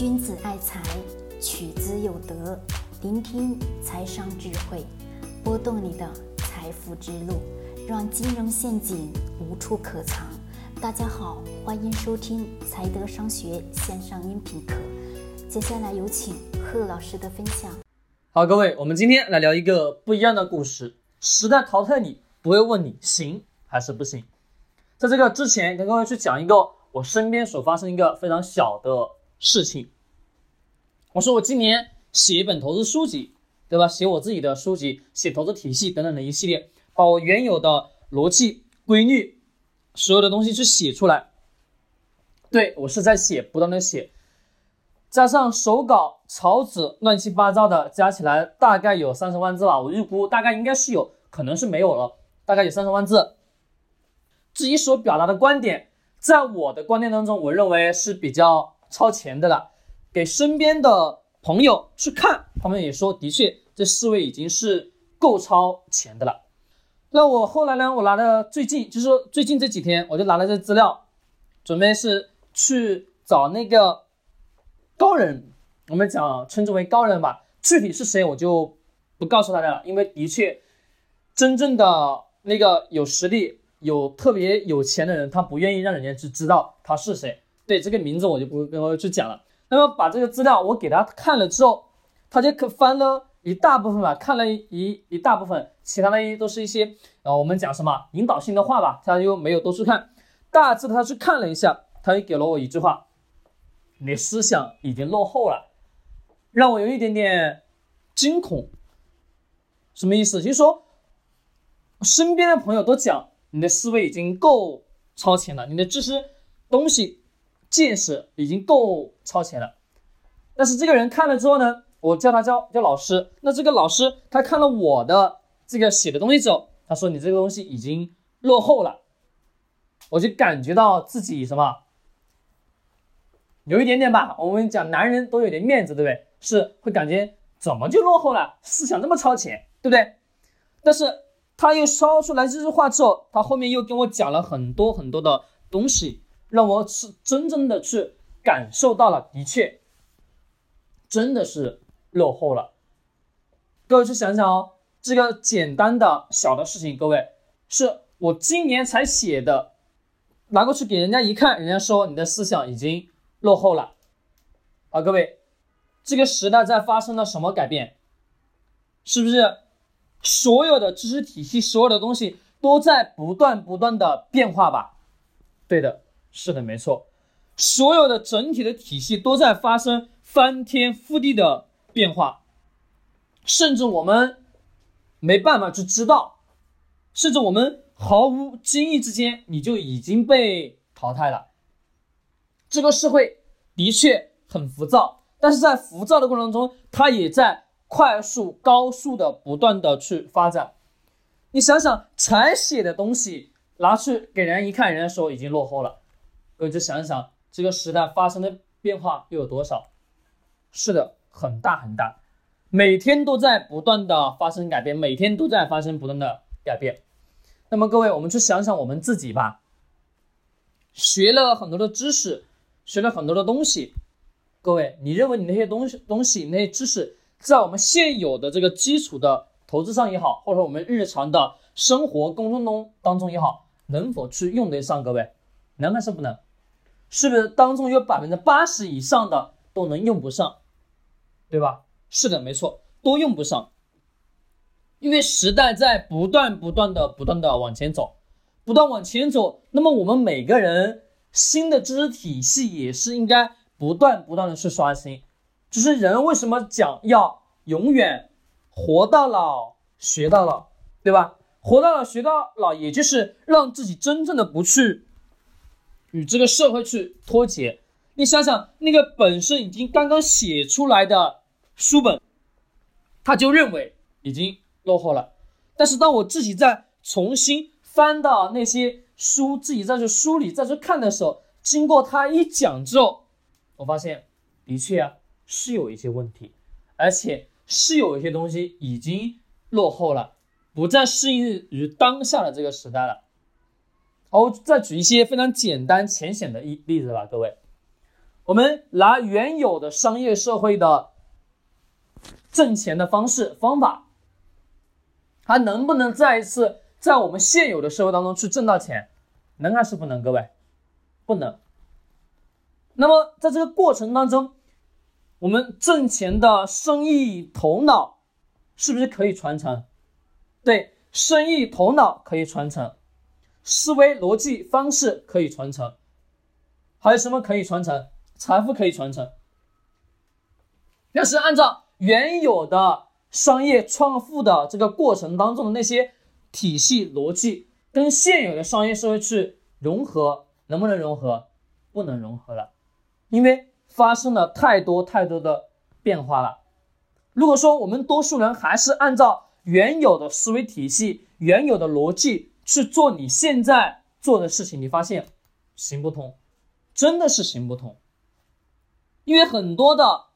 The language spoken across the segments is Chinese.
君子爱财，取之有德。聆听财商智慧，拨动你的财富之路，让金融陷阱无处可藏。大家好，欢迎收听财德商学线上音频课。接下来有请贺老师的分享。好，各位，我们今天来聊一个不一样的故事。时代淘汰你，不会问你行还是不行。在这个之前，跟各位去讲一个我身边所发生一个非常小的事情。我说我今年写一本投资书籍，对吧？写我自己的书籍，写投资体系等等的一系列，把我原有的逻辑规律，所有的东西去写出来。对我是在写，不断的写，加上手稿、草纸，乱七八糟的，加起来大概有三十万字吧。我预估大概应该是有，可能是没有了，大概有三十万字。自己所表达的观点，在我的观念当中，我认为是比较超前的了。给身边的朋友去看，他们也说，的确，这四位已经是够超前的了。那我后来呢，我拿了最近，就是说最近这几天，我就拿了这资料，准备是去找那个高人，我们讲称之为高人吧。具体是谁，我就不告诉大家了，因为的确，真正的那个有实力。有特别有钱的人，他不愿意让人家去知道他是谁。对这个名字，我就不跟我去讲了。那么把这个资料我给他看了之后，他就可翻了一大部分吧，看了一一大部分，其他的一都是一些呃我们讲什么引导性的话吧，他又没有多去看。大致他去看了一下，他就给了我一句话：“你思想已经落后了。”让我有一点点惊恐。什么意思？就是说，身边的朋友都讲。你的思维已经够超前了，你的知识东西见识已经够超前了。但是这个人看了之后呢，我叫他叫叫老师。那这个老师他看了我的这个写的东西之后，他说你这个东西已经落后了。我就感觉到自己什么，有一点点吧。我们讲男人都有点面子，对不对？是会感觉怎么就落后了？思想这么超前，对不对？但是。他又说出来这句话之后，他后面又跟我讲了很多很多的东西，让我是真正的去感受到了，的确，真的是落后了。各位去想想哦，这个简单的小的事情，各位是我今年才写的，拿过去给人家一看，人家说你的思想已经落后了。啊，各位，这个时代在发生了什么改变？是不是？所有的知识体系，所有的东西都在不断不断的变化吧？对的，是的，没错。所有的整体的体系都在发生翻天覆地的变化，甚至我们没办法去知道，甚至我们毫无经意之间，你就已经被淘汰了。这个社会的确很浮躁，但是在浮躁的过程中，它也在。快速、高速的不断的去发展，你想想，才写的东西拿去给人一看，人家说已经落后了。各位就想想，这个时代发生的变化又有多少？是的，很大很大，每天都在不断的发生改变，每天都在发生不断的改变。那么各位，我们去想想我们自己吧，学了很多的知识，学了很多的东西，各位，你认为你那些东西、东西那些知识？在我们现有的这个基础的投资上也好，或者说我们日常的生活工作中当中也好，能否去用得上？各位，能还是不能？是不是当中有百分之八十以上的都能用不上？对吧？是的，没错，都用不上。因为时代在不断不断的不断的往前走，不断往前走，那么我们每个人新的知识体系也是应该不断不断的去刷新。就是人为什么讲要永远活到老学到老，对吧？活到老学到老，也就是让自己真正的不去与这个社会去脱节。你想想，那个本身已经刚刚写出来的书本，他就认为已经落后了。但是当我自己再重新翻到那些书，自己再去梳理、再去看的时候，经过他一讲之后，我发现的确啊。是有一些问题，而且是有一些东西已经落后了，不再适应于当下的这个时代了。好，再举一些非常简单浅显的一例子吧，各位。我们拿原有的商业社会的挣钱的方式方法，还能不能再一次在我们现有的社会当中去挣到钱？能还是不能？各位，不能。那么在这个过程当中，我们挣钱的生意头脑是不是可以传承？对，生意头脑可以传承，思维逻辑方式可以传承，还有什么可以传承？财富可以传承。要是按照原有的商业创富的这个过程当中的那些体系逻辑，跟现有的商业社会去融合，能不能融合？不能融合了，因为发生了太多太多的变化了。如果说我们多数人还是按照原有的思维体系、原有的逻辑去做你现在做的事情，你发现行不通，真的是行不通。因为很多的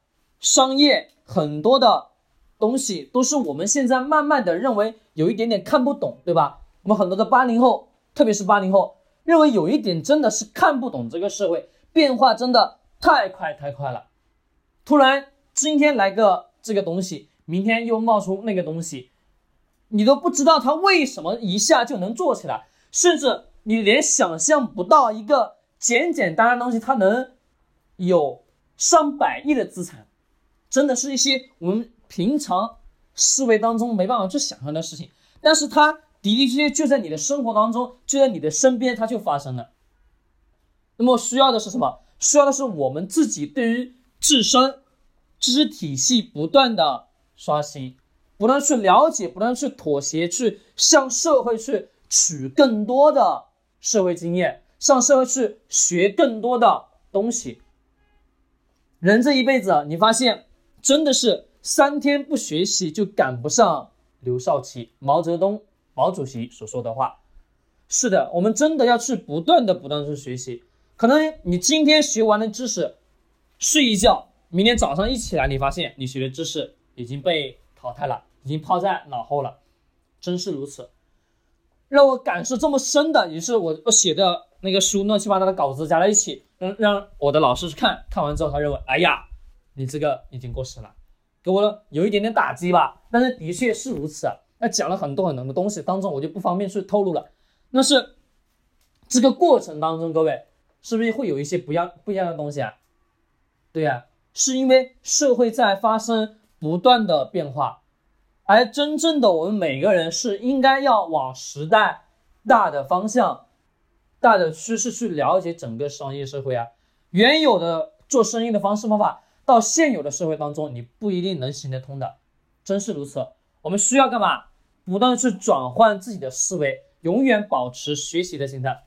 商业，很多的东西都是我们现在慢慢的认为有一点点看不懂，对吧？我们很多的八零后，特别是八零后，认为有一点真的是看不懂这个社会变化，真的太快太快了。突然今天来个这个东西，明天又冒出那个东西。你都不知道他为什么一下就能做起来，甚至你连想象不到一个简简单单的东西，它能有上百亿的资产，真的是一些我们平常思维当中没办法去想象的事情。但是它的的确确就在你的生活当中，就在你的身边，它就发生了。那么需要的是什么？需要的是我们自己对于自身知识体系不断的刷新。不断去了解，不断去妥协，去向社会去取更多的社会经验，向社会去学更多的东西。人这一辈子，你发现真的是三天不学习就赶不上刘少奇、毛泽东、毛主席所说的话。是的，我们真的要去不断的、不断的去学习。可能你今天学完的知识，睡一觉，明天早上一起来，你发现你学的知识已经被。淘汰了，已经抛在脑后了，真是如此。让我感受这么深的，也是我我写的那个书乱七八糟的稿子加在一起，让让我的老师去看看完之后，他认为，哎呀，你这个已经过时了，给我有一点点打击吧。但是的确是如此啊。那讲了很多很多的东西，当中我就不方便去透露了。那是这个过程当中，各位是不是会有一些不一样不一样的东西啊？对呀，是因为社会在发生。不断的变化，而真正的我们每个人是应该要往时代大的方向、大的趋势去了解整个商业社会啊。原有的做生意的方式方法，到现有的社会当中，你不一定能行得通的，真是如此。我们需要干嘛？不断的去转换自己的思维，永远保持学习的心态。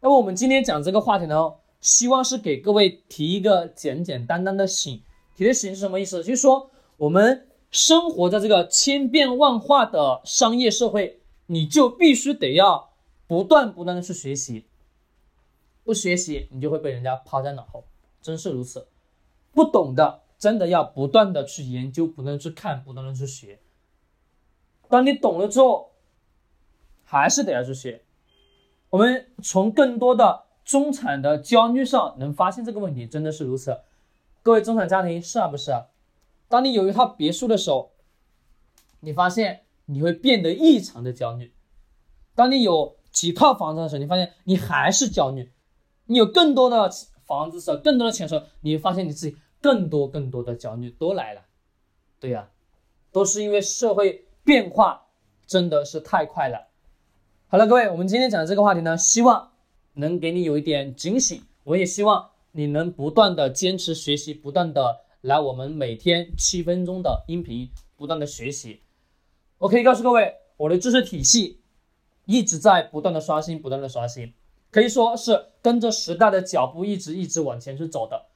那么我们今天讲这个话题呢，希望是给各位提一个简简单单的醒。提的醒是什么意思？就是说。我们生活在这个千变万化的商业社会，你就必须得要不断不断的去学习，不学习你就会被人家抛在脑后，真是如此。不懂的真的要不断的去研究，不断去看，不断的去学。当你懂了之后，还是得要去学。我们从更多的中产的焦虑上能发现这个问题，真的是如此。各位中产家庭是啊不是啊？当你有一套别墅的时候，你发现你会变得异常的焦虑；当你有几套房子的时候，你发现你还是焦虑；你有更多的房子时候，更多的钱的时候，你会发现你自己更多更多的焦虑都来了。对呀，都是因为社会变化真的是太快了。好了，各位，我们今天讲的这个话题呢，希望能给你有一点警醒。我也希望你能不断的坚持学习，不断的。来，我们每天七分钟的音频，不断的学习。我可以告诉各位，我的知识体系一直在不断的刷新，不断的刷新，可以说是跟着时代的脚步，一直一直往前去走的。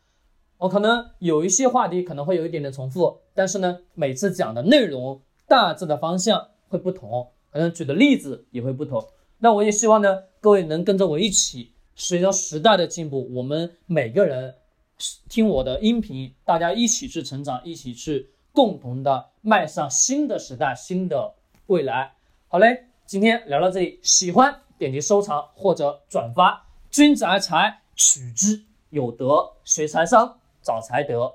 我可能有一些话题可能会有一点点重复，但是呢，每次讲的内容大致的方向会不同，可能举的例子也会不同。那我也希望呢，各位能跟着我一起，随着时代的进步，我们每个人。听我的音频，大家一起去成长，一起去共同的迈上新的时代、新的未来。好嘞，今天聊到这里，喜欢点击收藏或者转发，君子爱财，取之。有德，学财商，找财德，